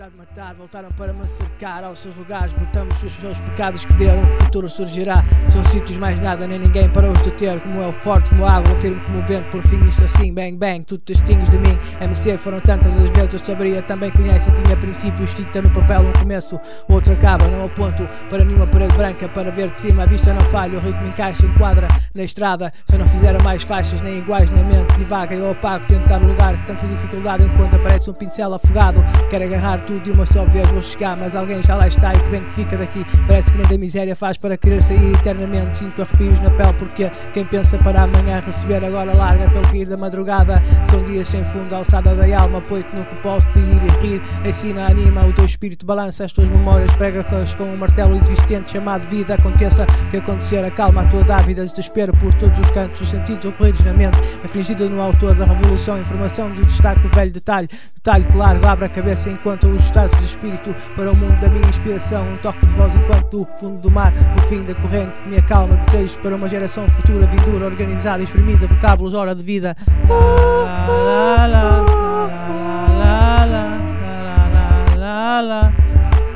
tempestade matar, voltaram para cercar. Aos seus lugares, botamos os seus pecados que dele um futuro surgirá. São sítios mais nada, nem ninguém para os deter, como é o forte, como água, firme como vento, por fim isto assim, bang bang, tu testemunhos de mim. MC foram tantas as vezes, eu saberia, também conhecem, tinha princípio, esticta no papel, um começo, outro acaba, não aponto para nenhuma parede branca, para ver de cima, a vista não falha, o ritmo encaixa, enquadra na estrada, se eu não fizer mais faixas, nem iguais na mente, divaga eu apago, tentar o lugar, que tanta dificuldade enquanto aparece um pincel afogado, quero agarrar tudo de uma só vez vou chegar, mas alguém já lá está e que bem que fica daqui. Parece que nem da miséria faz para querer sair eternamente. Sinto arrepios na pele porque quem pensa para amanhã receber agora larga pelo cair da madrugada. São dias sem fundo, alçada da alma, poito no que posso de ir e rir. Ensina, anima, o teu espírito balança as tuas memórias, prega com um martelo existente chamado vida. Aconteça que acontecer, acalma a tua dávida, desespero por todos os cantos, os sentidos ocorridos na mente. Afligido no autor da revolução, informação do destaque do velho detalhe. Detalhe claro, abre a cabeça enquanto os estados de espírito para o mundo da minha inspiração. Um toque de voz enquanto do fundo do mar, o fim da corrente, minha calma, desejos para uma geração futura, vindura, organizada, exprimida, vocábulos, hora de vida. La, la, la,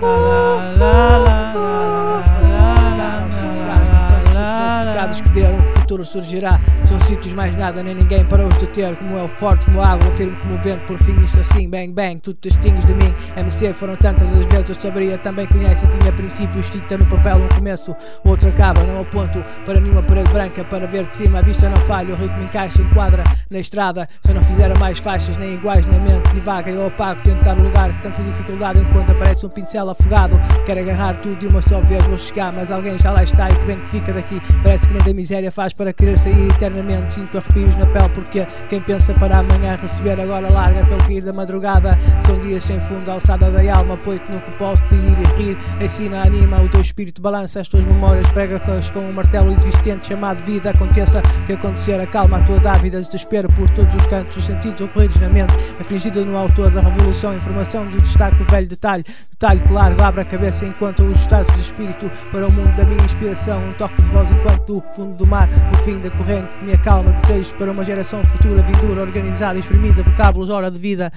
pecados futuro surgirá. São sítios mais nada, nem ninguém para os deter. Como é o forte, como a água, firme como o vento. Por fim, isto assim, bang bang, tudo testemunhos de mim. MC foram tantas as vezes, eu saberia. Também conhecem, tinha princípio, esticta no papel. Um começo, outro acaba. Não aponto para nenhuma parede branca para ver de cima. A vista não falha, o ritmo encaixa, enquadra na estrada. Se eu não fizer mais faixas, nem iguais na mente, divaga eu apago. Tentar o lugar que tanta dificuldade enquanto aparece um pincel afogado. Quero agarrar tudo de uma só vez, vou chegar, mas alguém já lá está e que bem que fica daqui. Parece que nem da miséria faz para querer sair eternamente. Sinto arrepios na pele porque quem pensa para amanhã receber agora larga pelo cair da madrugada. São dias sem fundo, alçada da alma, poito no que posso de ir e rir. Ensina, anima, o teu espírito balança as tuas memórias, prega com um martelo existente chamado vida. Aconteça que acontecer, acalma a tua dávida, desespero por todos os cantos, os sentidos ocorridos na mente. Afligido no autor da revolução, informação do destaque do velho detalhe. Detalhe claro, abre a cabeça enquanto os estados de espírito para o mundo da minha inspiração. Um toque de voz enquanto do fundo do mar, fim da corrente, minha calma, desejos para uma geração futura, vindura, organizada, exprimida, vocábulos, hora de vida.